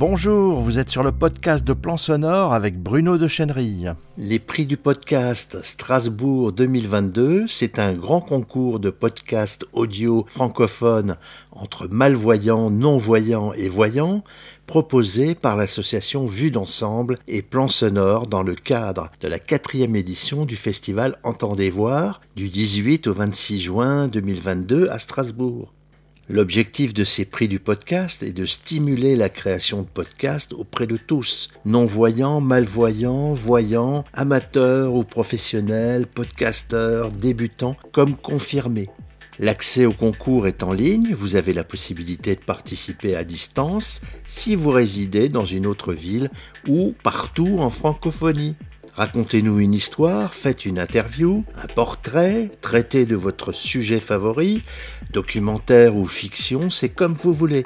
Bonjour, vous êtes sur le podcast de Plan Sonore avec Bruno de Chenerille. Les prix du podcast Strasbourg 2022, c'est un grand concours de podcasts audio francophones entre malvoyants, non-voyants et voyants, proposé par l'association Vue d'ensemble et Plan Sonore dans le cadre de la quatrième édition du festival Entendez voir du 18 au 26 juin 2022 à Strasbourg. L'objectif de ces prix du podcast est de stimuler la création de podcasts auprès de tous, non-voyants, malvoyants, voyants, amateurs ou professionnels, podcasteurs, débutants, comme confirmés. L'accès au concours est en ligne, vous avez la possibilité de participer à distance si vous résidez dans une autre ville ou partout en francophonie. Racontez-nous une histoire, faites une interview, un portrait, traitez de votre sujet favori, documentaire ou fiction, c'est comme vous voulez.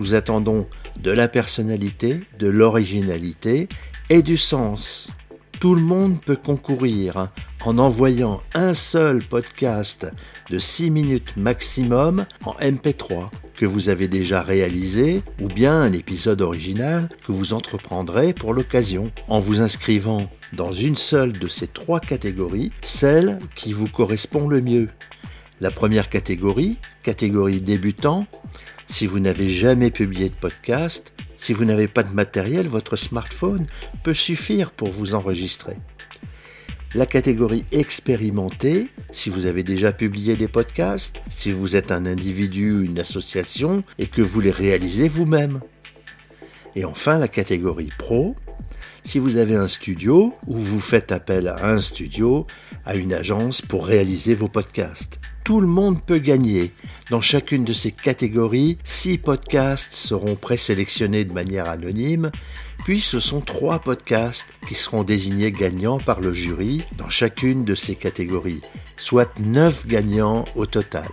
Nous attendons de la personnalité, de l'originalité et du sens. Tout le monde peut concourir en envoyant un seul podcast de 6 minutes maximum en MP3 que vous avez déjà réalisé ou bien un épisode original que vous entreprendrez pour l'occasion en vous inscrivant dans une seule de ces trois catégories, celle qui vous correspond le mieux. La première catégorie, catégorie débutant, si vous n'avez jamais publié de podcast, si vous n'avez pas de matériel, votre smartphone peut suffire pour vous enregistrer. La catégorie expérimenté, si vous avez déjà publié des podcasts, si vous êtes un individu ou une association et que vous les réalisez vous-même. Et enfin la catégorie pro, si vous avez un studio ou vous faites appel à un studio, à une agence pour réaliser vos podcasts. Tout le monde peut gagner. Dans chacune de ces catégories, six podcasts seront présélectionnés de manière anonyme, puis ce sont trois podcasts qui seront désignés gagnants par le jury dans chacune de ces catégories, soit neuf gagnants au total.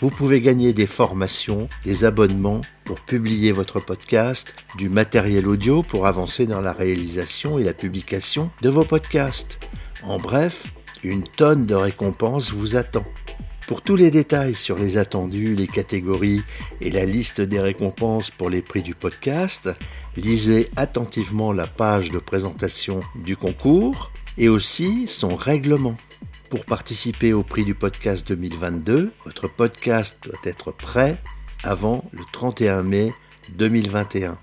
Vous pouvez gagner des formations, des abonnements pour publier votre podcast, du matériel audio pour avancer dans la réalisation et la publication de vos podcasts. En bref, une tonne de récompenses vous attend. Pour tous les détails sur les attendus, les catégories et la liste des récompenses pour les prix du podcast, lisez attentivement la page de présentation du concours et aussi son règlement. Pour participer au prix du podcast 2022, votre podcast doit être prêt avant le 31 mai 2021.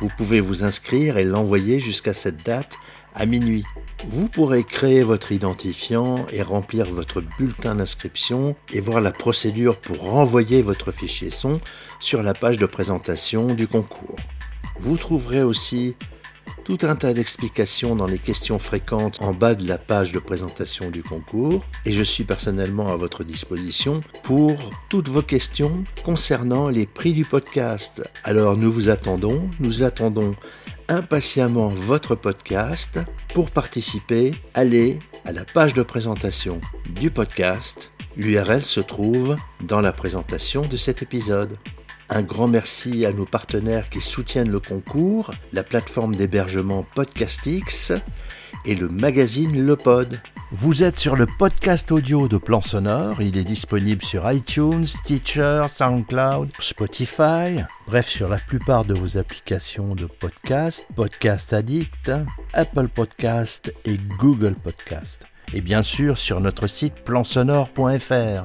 Vous pouvez vous inscrire et l'envoyer jusqu'à cette date à minuit. Vous pourrez créer votre identifiant et remplir votre bulletin d'inscription et voir la procédure pour renvoyer votre fichier son sur la page de présentation du concours. Vous trouverez aussi tout un tas d'explications dans les questions fréquentes en bas de la page de présentation du concours et je suis personnellement à votre disposition pour toutes vos questions concernant les prix du podcast. Alors nous vous attendons, nous attendons impatiemment votre podcast. Pour participer, allez à la page de présentation du podcast. L'URL se trouve dans la présentation de cet épisode. Un grand merci à nos partenaires qui soutiennent le concours, la plateforme d'hébergement Podcastix et le magazine Le Pod. Vous êtes sur le podcast audio de Plan Sonore. Il est disponible sur iTunes, Stitcher, SoundCloud, Spotify, bref, sur la plupart de vos applications de podcast, Podcast Addict, Apple Podcast et Google Podcast et bien sûr sur notre site plansonore.fr.